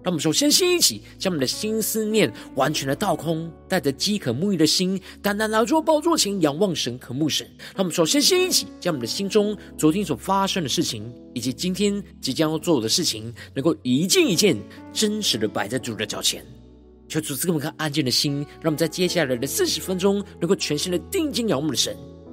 让我们首先先一起将我们的心思念完全的倒空，带着饥渴沐浴的心，单单来到宝座前仰望神、渴慕神。让我们首先先一起将我们的心中昨天所发生的事情，以及今天即将要做的事情，能够一件一件真实的摆在主的脚前，求主赐给我们颗安静的心，让我们在接下来的四十分钟，能够全心的定睛仰望的神。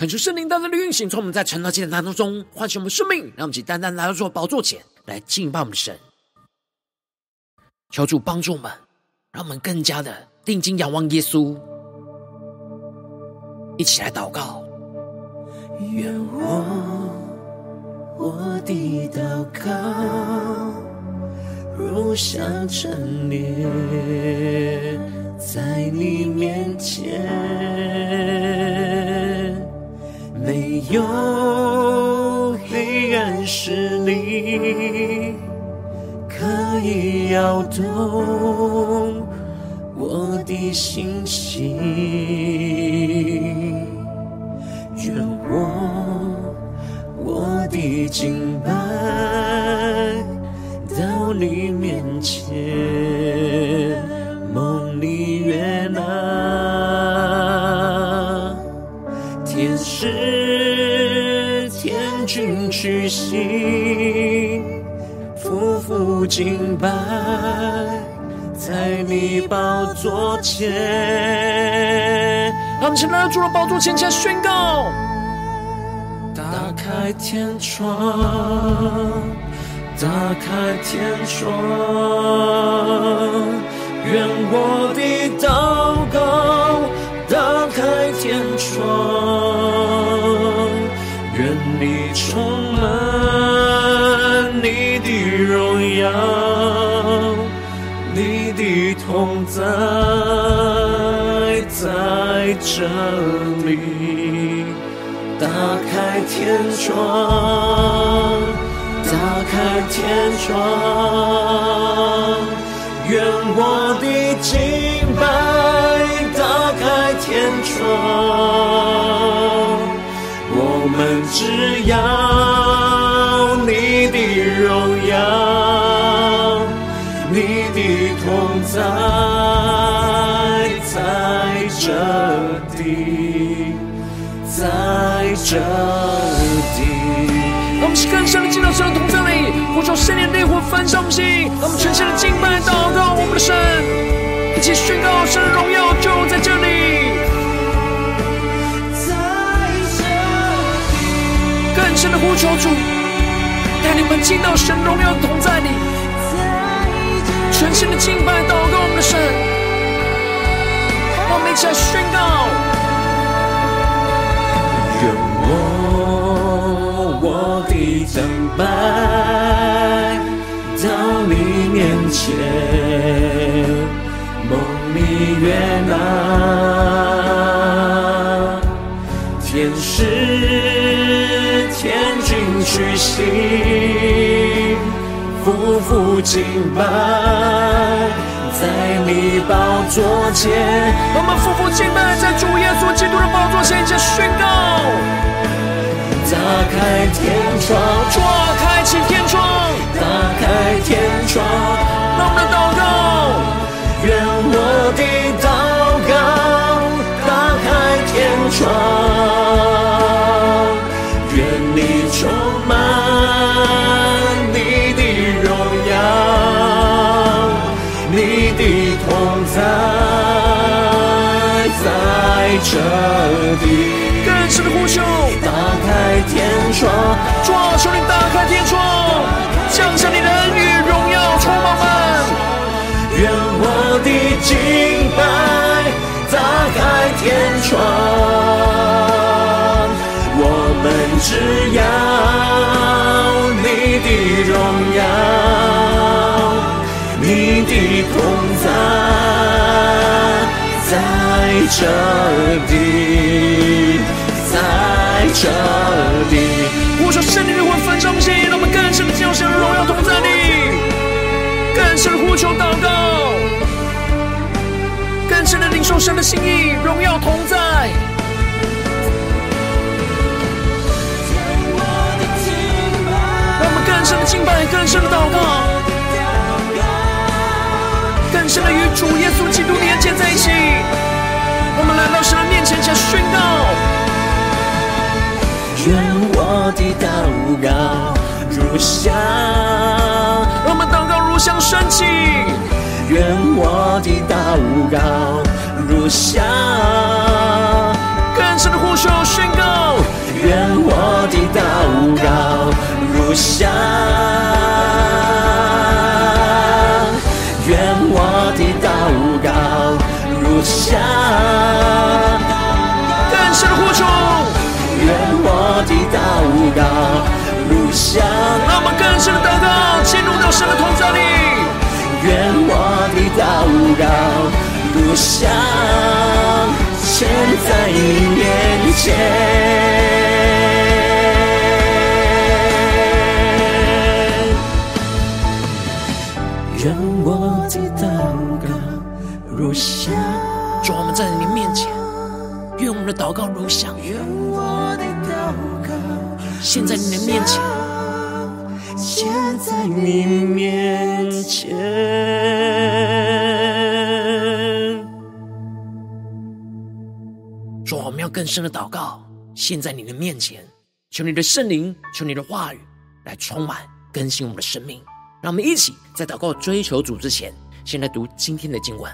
恳求圣灵单单的运行，从我们在晨祷祭坛当中唤醒我们生命，让我们以单单来到主宝座前来敬拜我们的神。求主帮助我们，让我们更加的定睛仰望耶稣。一起来祷告。愿我我的祷告如香陈列在你面前。没有黑暗势力可以摇动我的心情，愿我我的敬拜到你面前，前。让我们现在主的宝座前，前宣告：打开天窗，打开天窗，愿我的祷告打开天窗。愿你充满你的荣耀，你的同在在这里。打开天窗，打开天窗，愿我的敬拜打开天窗。我们只要你的荣耀，你的同在这里，在这里。让我们更深的进到神的同在里，呼求圣灵的烈火焚烧我们心，让我们全心的敬拜祷告我们的神，一起宣告神的荣耀就在这里。更深的呼求主，带你们进到神荣耀同在里，全新的敬拜祷告我们的神，我们一起来宣告：愿我我的敬拜到你面前，梦里悦纳，天使。天君屈膝，俯伏敬拜，在你宝座前。我们夫妇敬拜，在主耶稣基督的宝座前，一起宣告：打开天窗，打开启天窗，打开天窗，让我们祷告，愿我的祷告，打开天窗。这里，更深的呼求，打开天窗，主啊，求你打开天窗，降下你的恩与，荣耀充满们。愿我的敬拜打开天窗，我们只要你的荣耀，你的同在。在这里，在这里，我说圣灵的魂焚烧心，让我们更深的进入神的荣耀同在里，更深的呼求祷告，更深的领受神的心意，荣耀同在。让我们更深的敬拜，更深的祷告。更深的与主耶稣基督连接在一起，我们来到神的面前，前宣告：愿我的祷告如香，让我们祷告如香升起；愿我的祷告如香，更深的呼求宣告：愿我的祷告如香。如香，更深呼求。愿我的祷告如香，让我们更深的祷告，进入到神的同在里。愿我的祷告如香，献在你面前。愿我的祷告如香，的祷告如香。愿我的祷告献在你的面前，现在你面前。主，我们要更深的祷告，现在你的面前，求你的圣灵，求你的话语来充满更新我们的生命。让我们一起在祷告追求主之前，先来读今天的经文。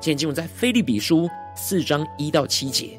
今天经文在腓利比书四章一到七节。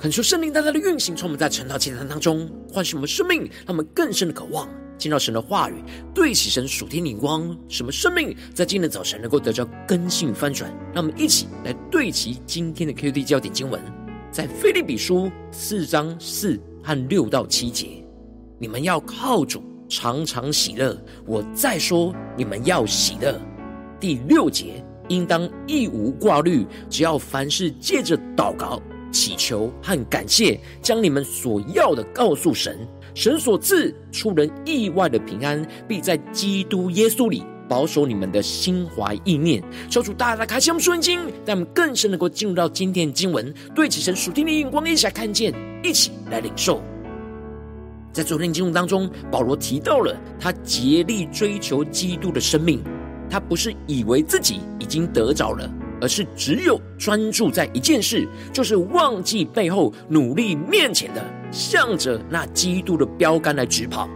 恳求圣灵大大的运行，从我们在晨祷祭坛当中唤醒我们生命，让我们更深的渴望见到神的话语，对齐神属天灵光，使我们生命在今天早晨能够得到更新翻转。让我们一起来对齐今天的 QD 焦点经文，在腓利比书四章四和六到七节，你们要靠主常常喜乐。我再说，你们要喜乐。第六节，应当一无挂虑，只要凡事借着祷告。祈求和感谢，将你们所要的告诉神，神所赐出人意外的平安，必在基督耶稣里保守你们的心怀意念。求主大大开启我们属灵经，让我们更深能够进入到今天的经文，对齐神属天的眼光，一起来看见，一起来领受。在昨天的经文当中，保罗提到了他竭力追求基督的生命，他不是以为自己已经得着了。而是只有专注在一件事，就是忘记背后，努力面前的，向着那基督的标杆来直跑，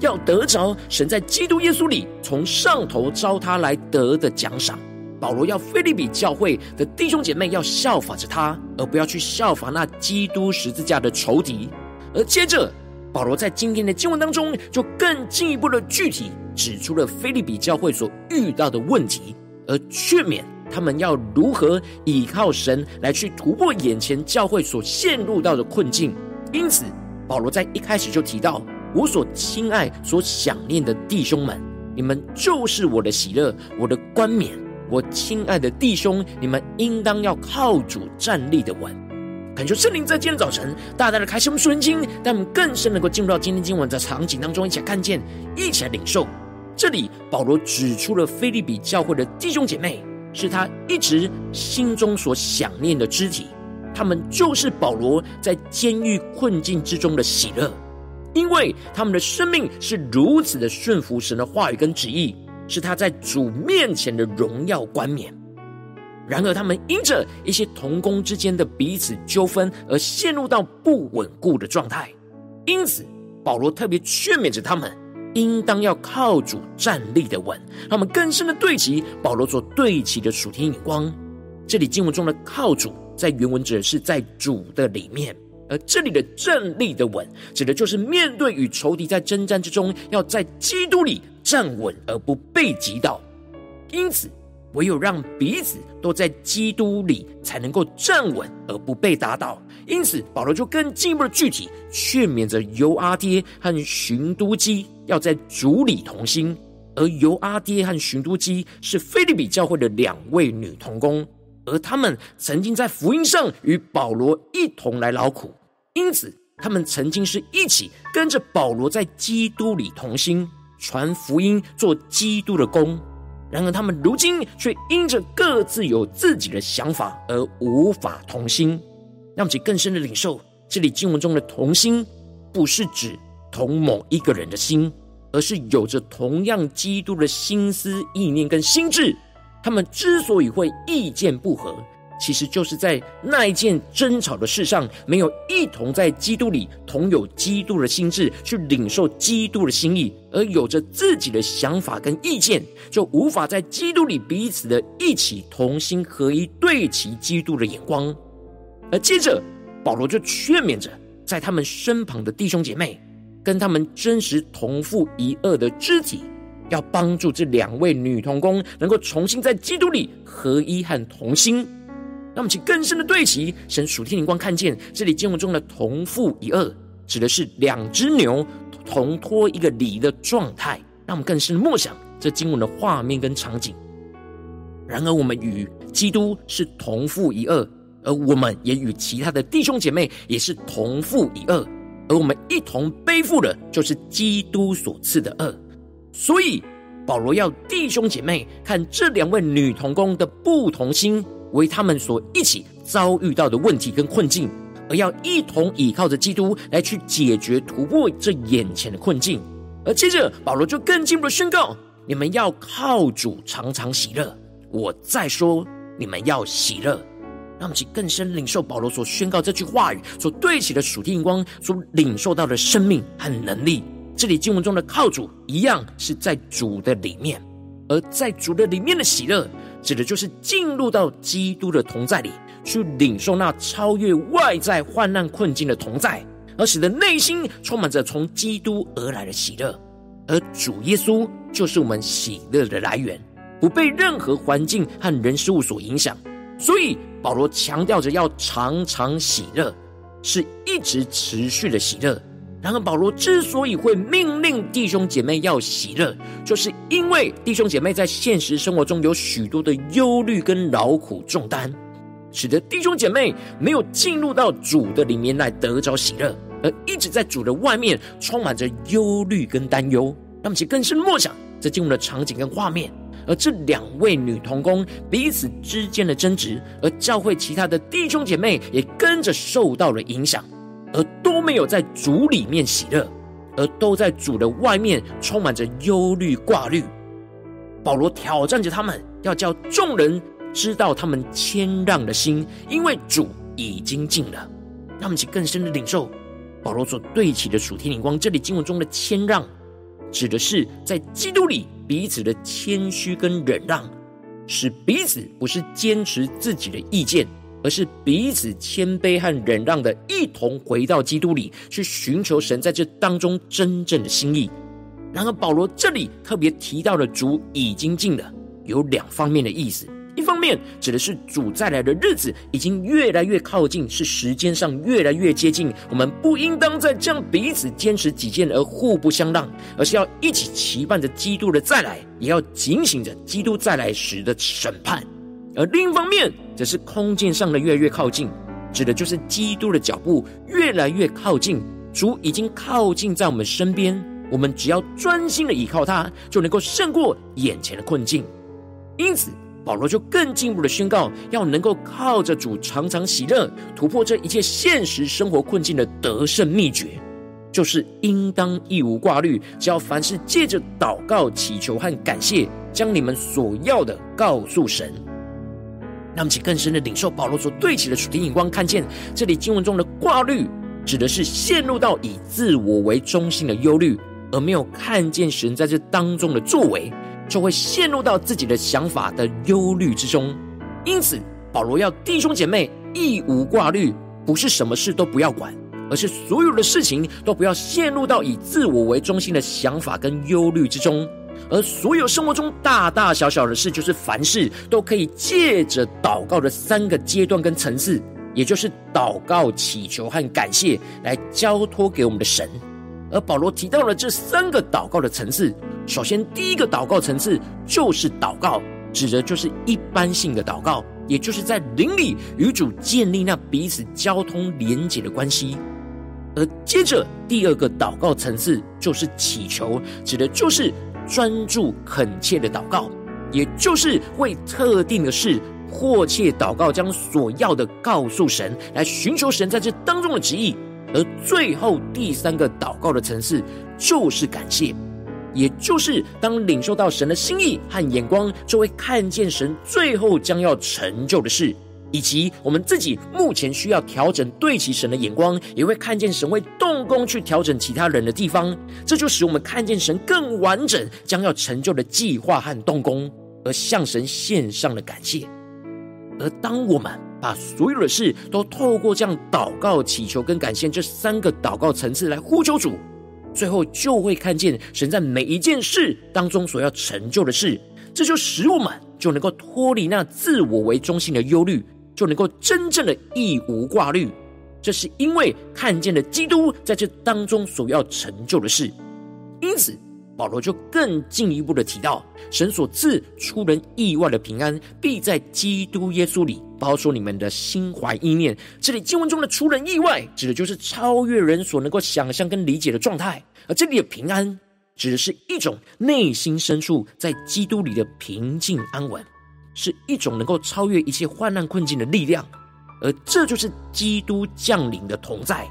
要得着神在基督耶稣里从上头召他来得的奖赏。保罗要腓利比教会的弟兄姐妹要效法着他，而不要去效法那基督十字架的仇敌。而接着，保罗在今天的经文当中，就更进一步的具体指出了腓利比教会所遇到的问题，而劝勉。他们要如何倚靠神来去突破眼前教会所陷入到的困境？因此，保罗在一开始就提到：“我所亲爱、所想念的弟兄们，你们就是我的喜乐，我的冠冕。我亲爱的弟兄，你们应当要靠主站立的稳。”恳求圣灵在今天早晨大大的开启我们属灵经，让我们更深能够进入到今天经文的场景当中，一起来看见，一起来领受。这里保罗指出了腓利比教会的弟兄姐妹。是他一直心中所想念的肢体，他们就是保罗在监狱困境之中的喜乐，因为他们的生命是如此的顺服神的话语跟旨意，是他在主面前的荣耀冠冕。然而，他们因着一些同工之间的彼此纠纷而陷入到不稳固的状态，因此保罗特别劝勉着他们。应当要靠主站立的稳，让我们更深的对齐保罗所对齐的属天眼光。这里经文中的靠主，在原文指的是在主的里面，而这里的站立的稳，指的就是面对与仇敌在征战之中，要在基督里站稳而不被击倒。因此，唯有让彼此都在基督里，才能够站稳而不被打倒。因此，保罗就更进一步的具体劝勉着犹阿爹和寻都基要在主里同心。而尤阿爹和寻都基是腓立比教会的两位女童工，而他们曾经在福音上与保罗一同来劳苦，因此他们曾经是一起跟着保罗在基督里同心传福音，做基督的工。然而，他们如今却因着各自有自己的想法而无法同心。让我们更深的领受，这里经文中的同心，不是指同某一个人的心，而是有着同样基督的心思意念跟心智。他们之所以会意见不合，其实就是在那一件争吵的事上，没有一同在基督里同有基督的心智去领受基督的心意，而有着自己的想法跟意见，就无法在基督里彼此的一起同心合一，对齐基督的眼光。而接着，保罗就劝勉着在他们身旁的弟兄姐妹，跟他们真实同父一轭的肢体，要帮助这两位女童工能够重新在基督里合一和同心。让我们请更深的对齐神属天灵光，看见这里经文中的同父一轭，指的是两只牛同托一个犁的状态。让我们更深的默想这经文的画面跟场景。然而，我们与基督是同父一轭。而我们也与其他的弟兄姐妹也是同父一轭，而我们一同背负的，就是基督所赐的轭。所以保罗要弟兄姐妹看这两位女童工的不同心，为他们所一起遭遇到的问题跟困境，而要一同倚靠着基督来去解决突破这眼前的困境。而接着保罗就更进一步的宣告：你们要靠主常常喜乐。我再说，你们要喜乐。让我们去更深领受保罗所宣告这句话语所对齐的属天眼光所领受到的生命和能力。这里经文中的靠主一样是在主的里面，而在主的里面的喜乐，指的就是进入到基督的同在里，去领受那超越外在患难困境的同在，而使得内心充满着从基督而来的喜乐。而主耶稣就是我们喜乐的来源，不被任何环境和人事物所影响。所以保罗强调着要常常喜乐，是一直持续的喜乐。然而保罗之所以会命令弟兄姐妹要喜乐，就是因为弟兄姐妹在现实生活中有许多的忧虑跟劳苦重担，使得弟兄姐妹没有进入到主的里面来得着喜乐，而一直在主的外面充满着忧虑跟担忧。那么，其更深默想这进入的场景跟画面。而这两位女童工彼此之间的争执，而教会其他的弟兄姐妹也跟着受到了影响，而都没有在主里面喜乐，而都在主的外面充满着忧虑挂虑。保罗挑战着他们，要叫众人知道他们谦让的心，因为主已经近了。让我们去更深的领受保罗所对齐的属天灵光。这里经文中的谦让，指的是在基督里。彼此的谦虚跟忍让，使彼此不是坚持自己的意见，而是彼此谦卑和忍让的，一同回到基督里去寻求神在这当中真正的心意。然而，保罗这里特别提到的主已经尽了，有两方面的意思。一方面指的是主再来的日子已经越来越靠近，是时间上越来越接近。我们不应当再这样彼此坚持己见而互不相让，而是要一起期盼着基督的再来，也要警醒着基督再来时的审判。而另一方面，则是空间上的越来越靠近，指的就是基督的脚步越来越靠近，主已经靠近在我们身边。我们只要专心的倚靠他，就能够胜过眼前的困境。因此。保罗就更进一步的宣告，要能够靠着主常常喜乐，突破这一切现实生活困境的得胜秘诀，就是应当一无挂虑，只要凡事借着祷告、祈求和感谢，将你们所要的告诉神。那么，请更深的领受保罗所对齐的属天眼光，看见这里经文中的挂虑，指的是陷入到以自我为中心的忧虑，而没有看见神在这当中的作为。就会陷入到自己的想法的忧虑之中，因此保罗要弟兄姐妹一无挂虑，不是什么事都不要管，而是所有的事情都不要陷入到以自我为中心的想法跟忧虑之中，而所有生活中大大小小的事，就是凡事都可以借着祷告的三个阶段跟层次，也就是祷告、祈求和感谢来交托给我们的神。而保罗提到了这三个祷告的层次。首先，第一个祷告层次就是祷告，指的就是一般性的祷告，也就是在灵里与主建立那彼此交通连结的关系。而接着，第二个祷告层次就是祈求，指的就是专注恳切的祷告，也就是为特定的事迫切祷告，将所要的告诉神，来寻求神在这当中的旨意。而最后第三个祷告的层次就是感谢。也就是当领受到神的心意和眼光，就会看见神最后将要成就的事，以及我们自己目前需要调整对齐神的眼光，也会看见神会动工去调整其他人的地方，这就使我们看见神更完整将要成就的计划和动工，而向神献上了感谢。而当我们把所有的事都透过这样祷告、祈求跟感谢这三个祷告层次来呼求主。最后就会看见神在每一件事当中所要成就的事，这就使我们就能够脱离那自我为中心的忧虑，就能够真正的一无挂虑。这是因为看见了基督在这当中所要成就的事，因此保罗就更进一步的提到，神所赐出人意外的平安，必在基督耶稣里。包出你们的心怀意念，这里经文中的出人意外，指的就是超越人所能够想象跟理解的状态；而这里的平安，指的是一种内心深处在基督里的平静安稳，是一种能够超越一切患难困境的力量。而这就是基督降临的同在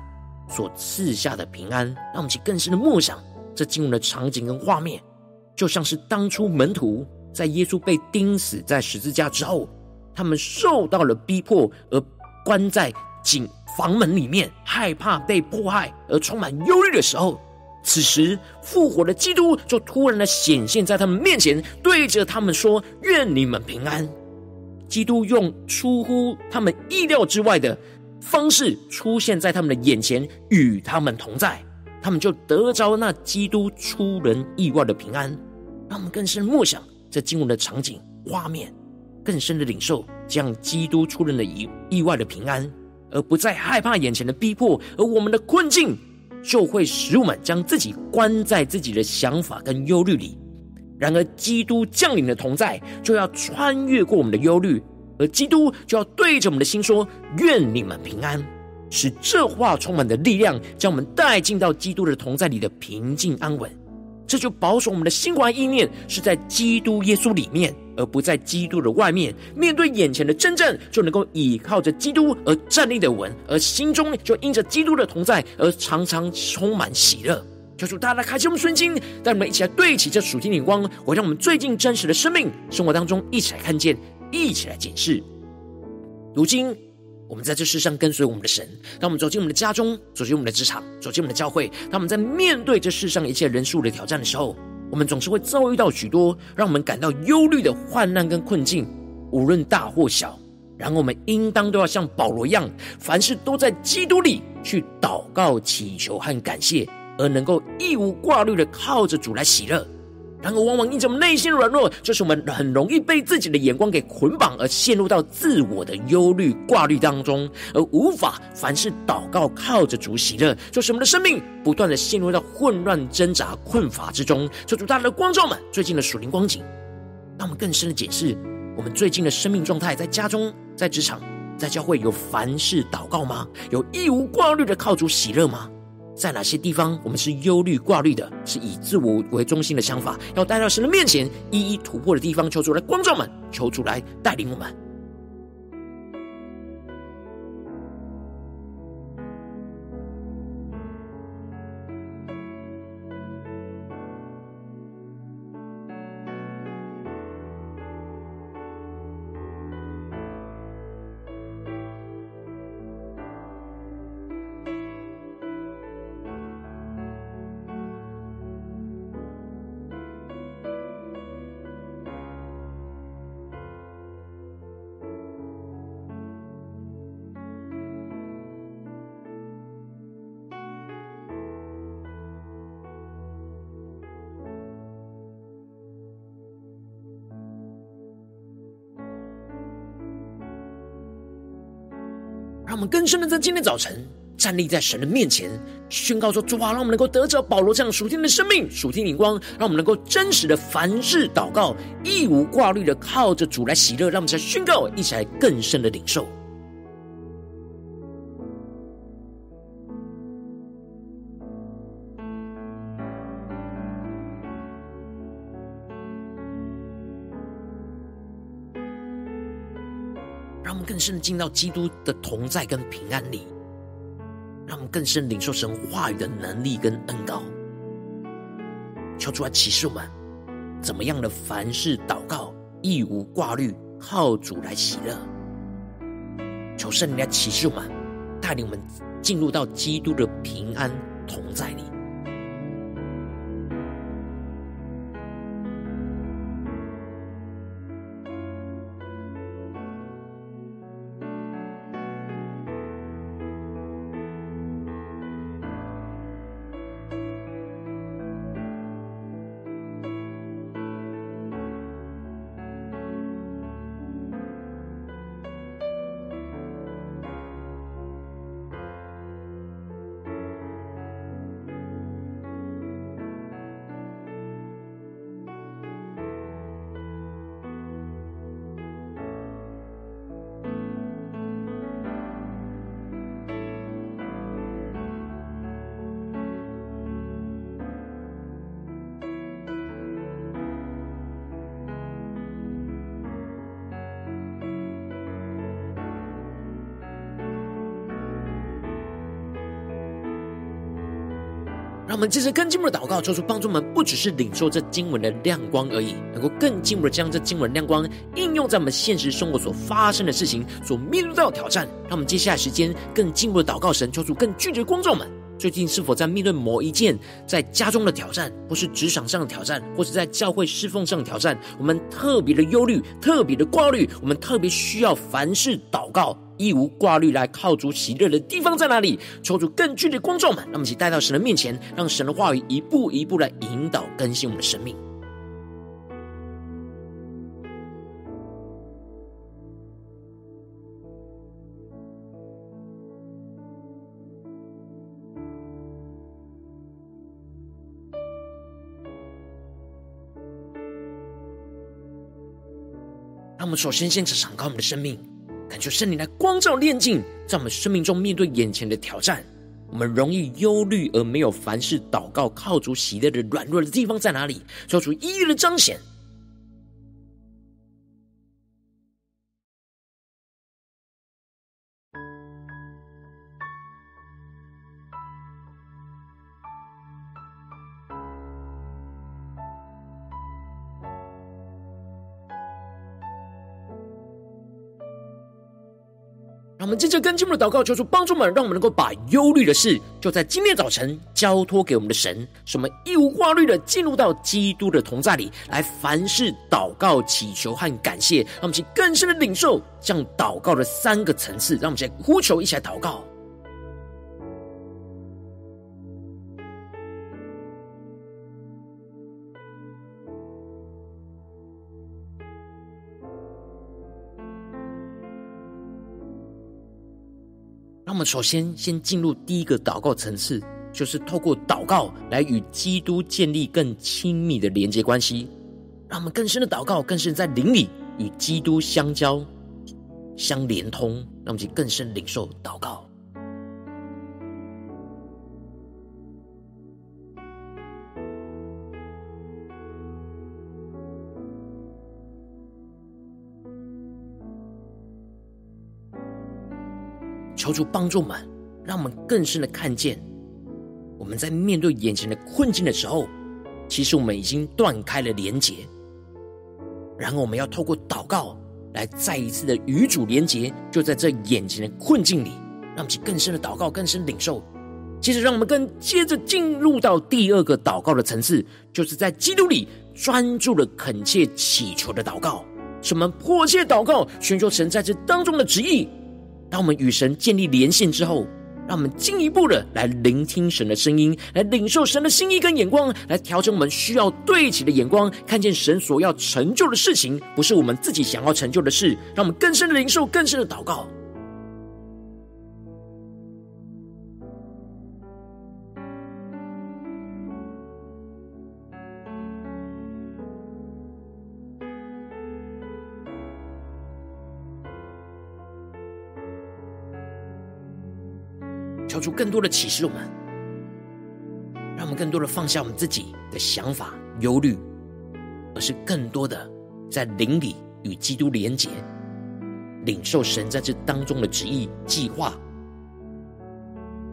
所赐下的平安。让我们去更深的默想这经文的场景跟画面，就像是当初门徒在耶稣被钉死在十字架之后。他们受到了逼迫，而关在井房门里面，害怕被迫害，而充满忧虑的时候，此时复活的基督就突然的显现在他们面前，对着他们说：“愿你们平安。”基督用出乎他们意料之外的方式出现在他们的眼前，与他们同在，他们就得着那基督出人意外的平安。让我们更深默想这经文的场景画面，更深的领受这样基督出人的意意外的平安，而不再害怕眼前的逼迫，而我们的困境就会使我们将自己关在自己的想法跟忧虑里。然而，基督降临的同在，就要穿越过我们的忧虑，而基督就要对着我们的心说：“愿你们平安。”使这话充满的力量，将我们带进到基督的同在里的平静安稳。这就保守我们的心怀意念是在基督耶稣里面，而不在基督的外面。面对眼前的真正，就能够倚靠着基督而站立的稳，而心中就因着基督的同在而常常充满喜乐。求主大家开启我们瞬经，带我们一起来对齐这属天眼光，我让我们最近真实的生命生活当中一起来看见，一起来检视。如今我们在这世上跟随我们的神，当我们走进我们的家中，走进我们的职场，走进我们的教会，当我们在面对这世上一切人数的挑战的时候，我们总是会遭遇到许多让我们感到忧虑的患难跟困境，无论大或小。然后我们应当都要像保罗一样，凡事都在基督里去祷告、祈求和感谢。而能够一无挂虑的靠着主来喜乐，然而往往因着我们内心软弱，就是我们很容易被自己的眼光给捆绑，而陷入到自我的忧虑挂虑当中，而无法凡事祷告靠着主喜乐，就是我们的生命不断的陷入到混乱挣扎困乏之中。求主大家的光照们最近的属灵光景，让我们更深的解释我们最近的生命状态，在家中、在职场、在教会，有凡事祷告吗？有义无挂虑的靠主喜乐吗？在哪些地方我们是忧虑挂虑的，是以自我为中心的想法，要带到神的面前一一突破的地方，求主来光照们，求主来带领我们。更深的在今天早晨站立在神的面前，宣告说：主啊，让我们能够得着保罗这样属天的生命、属天的光，让我们能够真实的凡事祷告，义无挂虑的靠着主来喜乐。让我们在宣告，一起来更深的领受。深进到基督的同在跟平安里，让我们更深领受神话语的能力跟恩膏。求主来启示我们，怎么样的凡事祷告，一无挂虑，靠主来喜乐。求圣灵来启示我们，带领我们进入到基督的平安同在里。让我们接着更进一步的祷告，求主帮助我们，不只是领受这经文的亮光而已，能够更进一步的将这经文亮光应用在我们现实生活所发生的事情、所面对到的挑战。让我们接下来时间更进一步的祷告神，求主更具体的光照们。最近是否在面对某一件在家中的挑战，或是职场上的挑战，或是在教会侍奉上的挑战？我们特别的忧虑，特别的挂虑，我们特别需要凡事祷告，一无挂虑来靠主喜乐的地方在哪里？求主更具体的光照们，让我们一起带到神的面前，让神的话语一步一步来引导更新我们的生命。我们首先先敞开我们的生命，感觉圣灵来光照炼净，在我们生命中面对眼前的挑战，我们容易忧虑而没有凡事祷告、靠主喜乐的软弱的地方在哪里？求主一一的彰显。我们真正跟进我们的祷告，求主帮助我们，让我们能够把忧虑的事，就在今天早晨交托给我们的神，使我们一无挂虑的进入到基督的同在里，来凡事祷告、祈求和感谢，让我们去更深的领受这样祷告的三个层次。让我们先呼求，一起来祷告。们首先先进入第一个祷告层次，就是透过祷告来与基督建立更亲密的连接关系。让我们更深的祷告，更深在灵里与基督相交、相连通，让我们更深领受祷告。求主帮助我们，让我们更深的看见，我们在面对眼前的困境的时候，其实我们已经断开了连结。然后我们要透过祷告来再一次的与主连结，就在这眼前的困境里，让我们更深的祷告，更深领受。接着，让我们更接着进入到第二个祷告的层次，就是在基督里专注的恳切祈求的祷告，什么迫切祷告，寻求神在这当中的旨意。当我们与神建立连线之后，让我们进一步的来聆听神的声音，来领受神的心意跟眼光，来调整我们需要对齐的眼光，看见神所要成就的事情，不是我们自己想要成就的事，让我们更深的领受，更深的祷告。求出更多的启示，我们让我们更多的放下我们自己的想法、忧虑，而是更多的在灵里与基督连结，领受神在这当中的旨意计划。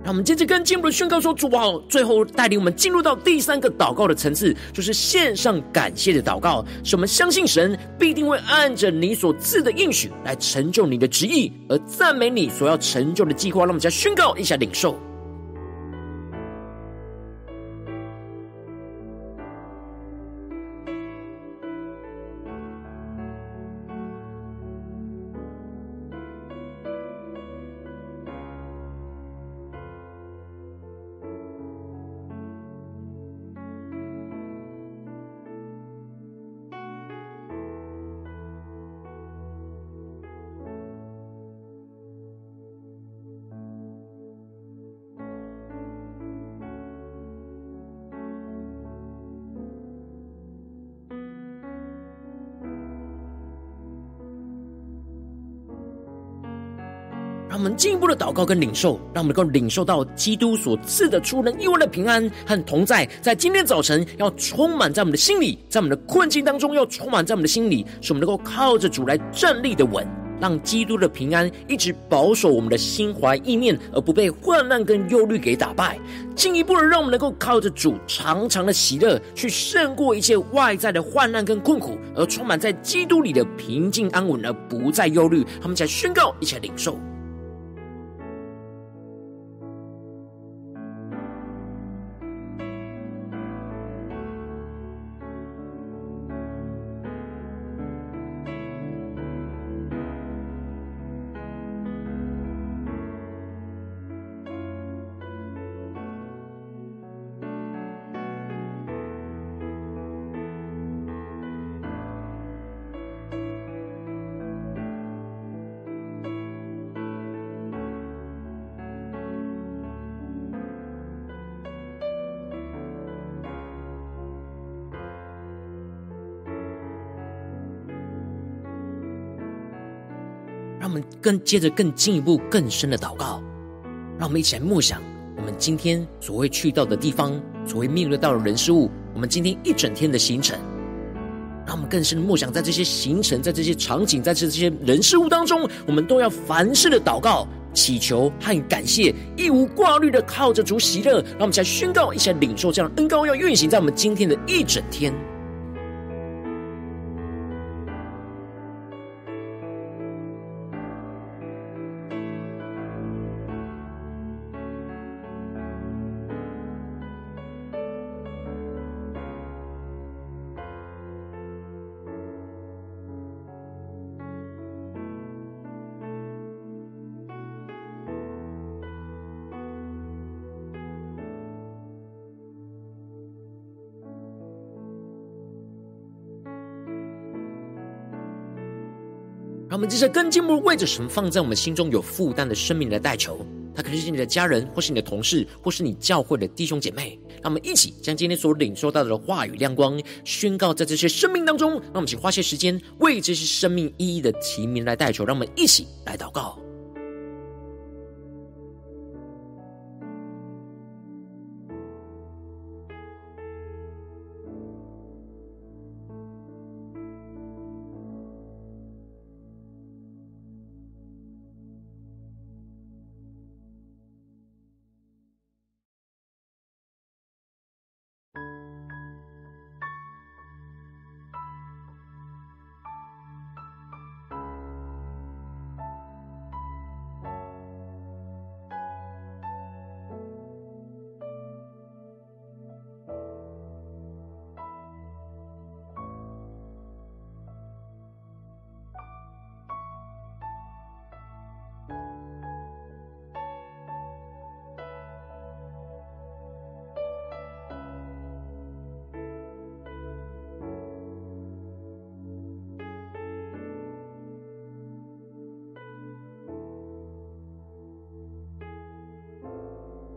让我们接着跟进一步的宣告说：“主啊，最后带领我们进入到第三个祷告的层次，就是献上感谢的祷告。使我们相信神必定会按着你所赐的应许来成就你的旨意，而赞美你所要成就的计划。”让我们家宣告一下领受。进一步的祷告跟领受，让我们能够领受到基督所赐的出人意外的平安和同在，在今天早晨要充满在我们的心里，在我们的困境当中要充满在我们的心里，使我们能够靠着主来站立的稳，让基督的平安一直保守我们的心怀意念，而不被患难跟忧虑给打败。进一步的让我们能够靠着主长长的喜乐，去胜过一切外在的患难跟困苦，而充满在基督里的平静安稳，而不再忧虑。他们才宣告，一起来领受。们更接着更进一步、更深的祷告。让我们一起来默想我们今天所会去到的地方，所会面对到的人事物。我们今天一整天的行程，让我们更深的默想，在这些行程、在这些场景、在这些人事物当中，我们都要凡事的祷告、祈求和感谢，一无挂虑的靠着主喜乐。让我们一起来宣告，一起来领受这样恩膏，要运行在我们今天的一整天。我们接着更进一步为着什么放在我们心中有负担的生命来代求，他可能是你的家人，或是你的同事，或是你教会的弟兄姐妹。让我们一起将今天所领受到的话语亮光宣告在这些生命当中。让我们请花些时间为这些生命意义的提名来代求。让我们一起来祷告。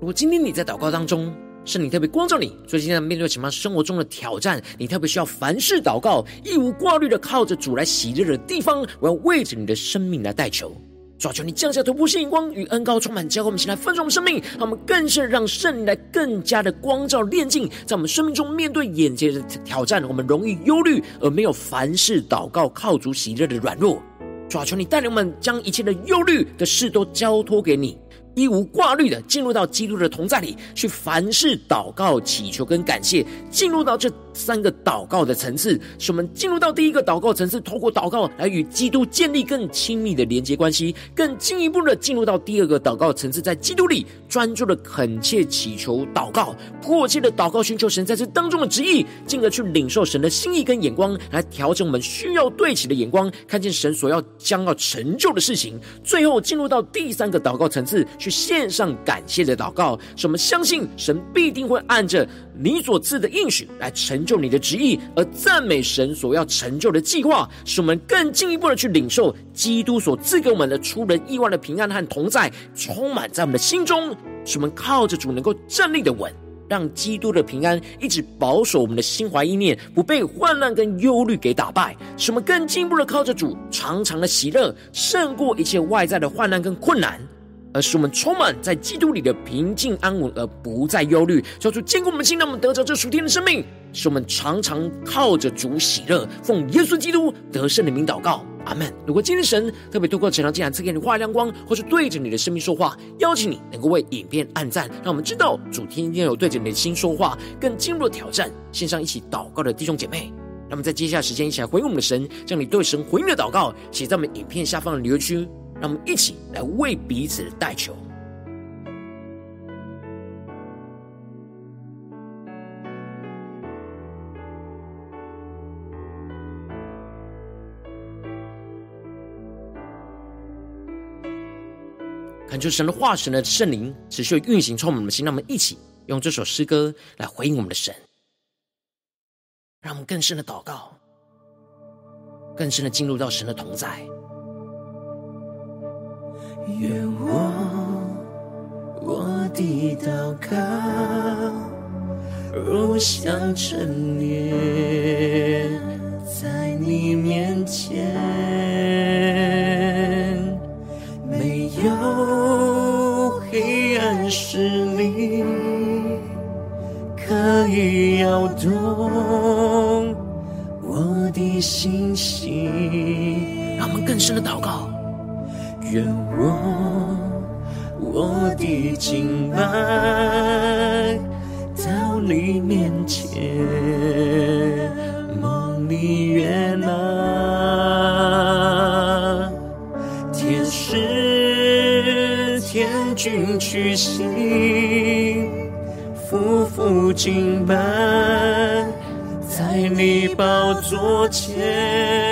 如果今天你在祷告当中，圣灵特别光照你，所以现在面对什么生活中的挑战，你特别需要凡事祷告，一无挂虑的靠着主来喜乐的地方，我要为着你的生命来代求，主啊，求你降下突破性眼光与恩膏充满，教会我们一起来分盛生命，让我们更是让圣灵来更加的光照炼净，在我们生命中面对眼前的挑战，我们容易忧虑而没有凡事祷告靠主喜乐的软弱，主啊，求你带领我们将一切的忧虑的事都交托给你。一无挂虑的进入到基督的同在里，去凡事祷告、祈求跟感谢，进入到这三个祷告的层次，使我们进入到第一个祷告层次，透过祷告来与基督建立更亲密的连接关系，更进一步的进入到第二个祷告层次，在基督里专注的恳切祈求祷告，迫切的祷告寻求神在这当中的旨意，进而去领受神的心意跟眼光，来调整我们需要对齐的眼光，看见神所要将要成就的事情，最后进入到第三个祷告层次。去献上感谢的祷告，使我们相信神必定会按着你所赐的应许来成就你的旨意，而赞美神所要成就的计划，使我们更进一步的去领受基督所赐给我们的出人意外的平安和同在，充满在我们的心中，使我们靠着主能够站立的稳，让基督的平安一直保守我们的心怀意念，不被患难跟忧虑给打败，使我们更进一步的靠着主常常的喜乐，胜过一切外在的患难跟困难。而使我们充满在基督里的平静安稳，而不再忧虑。求主坚固我们心，让我们得着这属天的生命，使我们常常靠着主喜乐，奉耶稣基督得胜的名祷告，阿门。如果今天神特别透过这场经文赐给你画亮光，或是对着你的生命说话，邀请你能够为影片按赞，让我们知道主天天有对着你的心说话，更进入挑战。线上一起祷告的弟兄姐妹，那么在接下来时间一起来回应我们的神，将你对神回应的祷告写在我们影片下方的留言区。让我们一起来为彼此的代求，恳求神的化，神的圣灵持续运行，充满我们的心。让我们一起用这首诗歌来回应我们的神，让我们更深的祷告，更深的进入到神的同在。愿我我的祷告，如香陈列在你面前，没有黑暗势力可以摇动我的心息，让我们更深的祷告。愿我我的敬拜到你面前，梦里悦纳，天使天君屈膝，俯伏敬拜在你宝座前。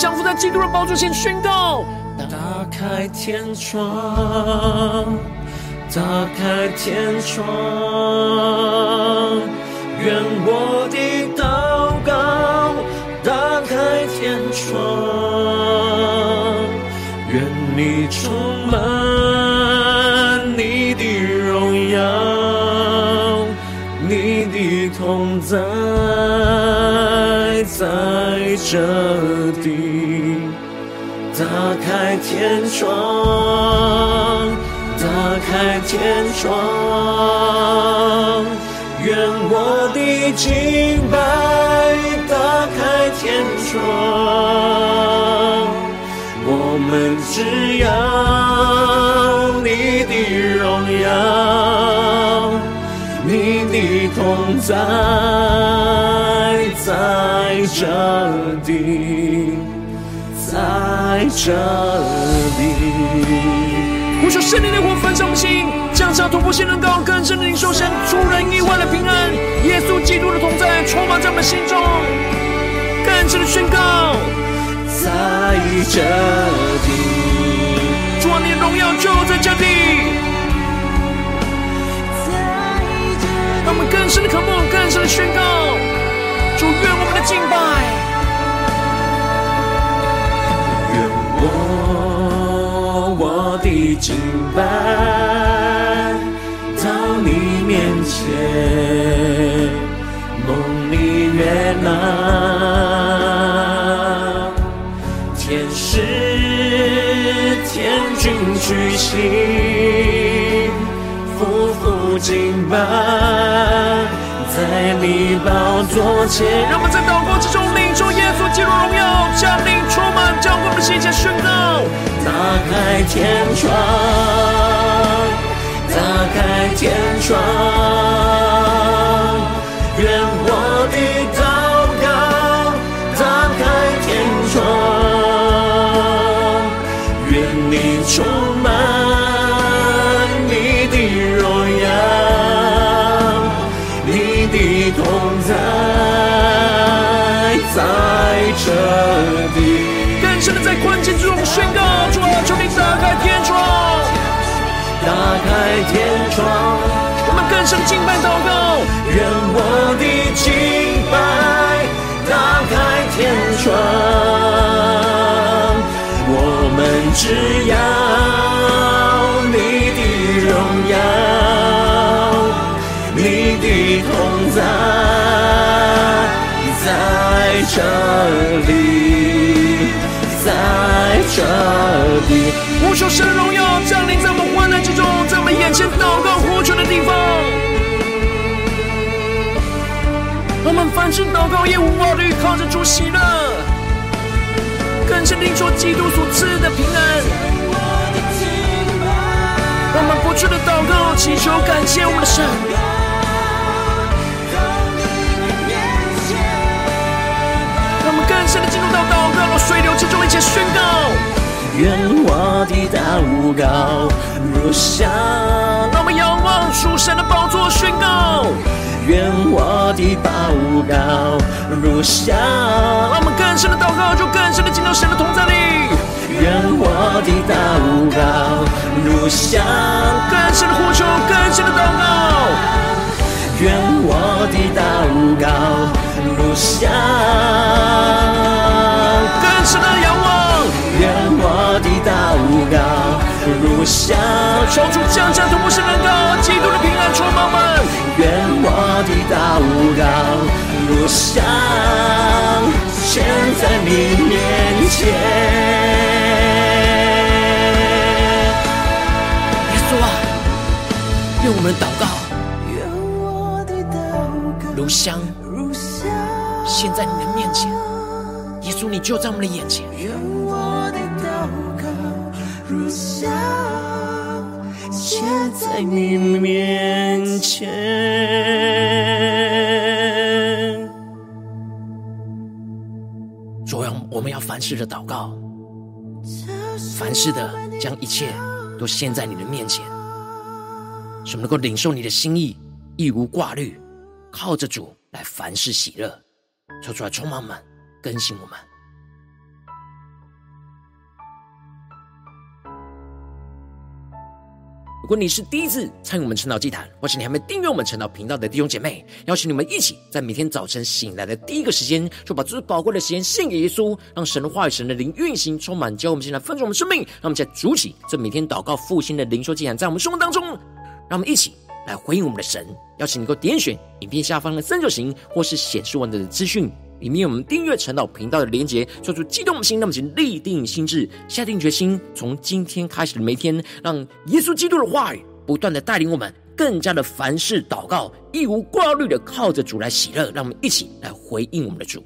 降服在基督的宝座前宣告：打开天窗，打开天窗，愿我的祷告打开天窗，愿你充满你的荣耀，你的同在在这里。打开天窗，打开天窗，愿我的敬拜打开天窗，我们只要你的荣耀，你的同在在这里。在这里，呼求圣灵的火焚烧我们心，降下突破性能高，更深的领受神出人意外的平安，耶稣基督的同在充满在我们心中，更深的宣告，在这里，主啊，你的荣耀就在这里，让我们更深的渴慕，更深的宣告，主愿我们的敬拜。我我的敬拜到你面前，蒙你悦纳，天使天军屈膝，俯伏敬拜在你宝座前。让我们在祷告之中领受耶稣基督荣耀，降临将我们的心间宣告。打开天窗，打开天窗，天窗，我们更深敬拜祷告。愿我的敬拜打开天窗，我们只要你的荣耀，你的同在在这里，在这里。呼求神荣耀降临在我们患难之中，们眼前祷告呼求的地方。我们凡事祷告也无挂虑，靠着主喜乐，更是领受基督所赐的平安。我们不住的祷告祈求感谢我们的神。让我们更深的进入到祷告的水流之中，一起宣告。愿我的祷告如香，让我们仰望主神的宝座，宣告。愿我的祷告如香，让我们更深的祷告，就更深的进到神的同在里。愿我的祷告如香，更深的呼求，更深的祷告。愿我的祷告如下。更深的仰望，愿我的祷告如下。求主降下突破性能高，基督的平安充满们。愿我的祷告如下。现在你面前，耶稣啊，愿我们祷告。如香，现在你的面前。耶稣，你就在我们的眼前。愿我的祷告如香，现在你面前。主啊，我们要凡事的祷告，凡事的将一切都献在你的面前，使我们能够领受你的心意，一无挂虑，靠着主来凡事喜乐，说出来充满满，更新我们。如果你是第一次参与我们晨祷祭坛，或是你还没订阅我们晨祷频道的弟兄姐妹，邀请你们一起在每天早晨醒来的第一个时间，就把最宝贵的时间献给耶稣，让神的话语、神的灵运行充满，教我们现在分盛我们生命。让我们在主起这每天祷告复兴的灵说祭坛，在我们生活当中，让我们一起来回应我们的神。邀请你够点选影片下方的三角形，或是显示完整的资讯。里面有我们订阅晨祷频道的连结，说出激动的心，那么请立定心志，下定决心，从今天开始的每天，让耶稣基督的话语不断的带领我们，更加的凡事祷告，一无挂虑的靠着主来喜乐。让我们一起来回应我们的主。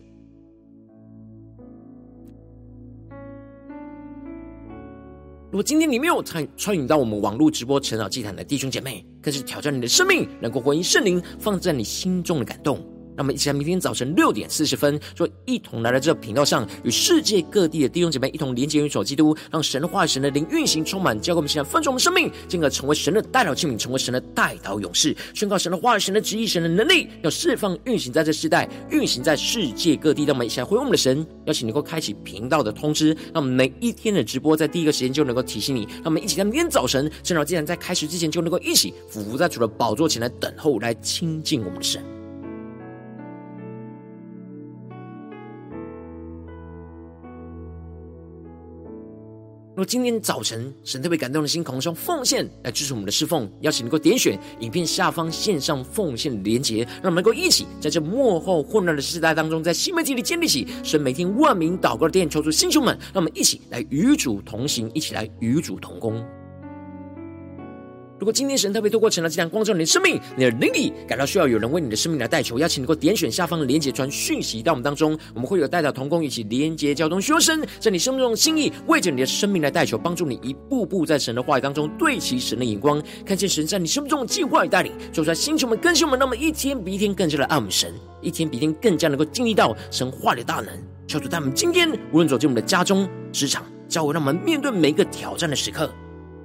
如果今天你没有参参与到我们网络直播成长祭坛的弟兄姐妹，更是挑战你的生命，能够回应圣灵放在你心中的感动。让我们一起在明天早晨六点四十分，就一同来到这频道上，与世界各地的弟兄姐妹一同连接、元首基督，让神的话语、神的灵运行充满，教给我们现在丰盛我们生命，进而成为神的代祷器皿，成为神的代祷勇士，宣告神的话语、神的旨意、神的能力，要释放、运行在这世代，运行在世界各地。让我们一起来回应我们的神，邀请能够开启频道的通知，让我们每一天的直播在第一个时间就能够提醒你。让我们一起在明天早晨，正好既然在开始之前就能够一起俯伏在主的宝座前来等候，来亲近我们的神。今天早晨神特别感动的心，渴望奉献来支持我们的侍奉，邀请能够点选影片下方线上奉献的连结，让我们能够一起在这幕后混乱的时代当中，在新媒体里建立起神每天万名祷告的殿，求主弟兄们，让我们一起来与主同行，一起来与主同工。如果今天神特别透过晨祷祭坛光照你的生命，你的灵里感到需要有人为你的生命来代求，邀请能够点选下方的连结传讯息到我们当中，我们会有代祷同工一起连结交通，修身在你生命中的心意，为着你的生命来代求，帮助你一步步在神的话语当中对齐神的眼光，看见神在你生命中的计划与带领，做出来星球们更新我们，那么一天比一天更加的爱我们神，一天比一天更加能够经历到神话的大能。求主带我们今天无论走进我们的家中、职场、教会，让我们面对每一个挑战的时刻，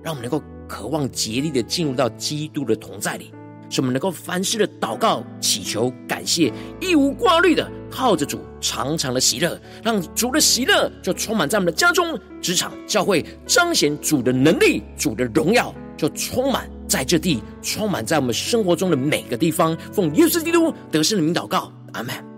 让我们能够。渴望竭力的进入到基督的同在里，使我们能够凡事的祷告、祈求、感谢，一无挂虑的靠着主，常常的喜乐，让主的喜乐就充满在我们的家中、职场、教会，彰显主的能力、主的荣耀，就充满在这地，充满在我们生活中的每个地方。奉耶稣基督得胜的名祷告，阿门。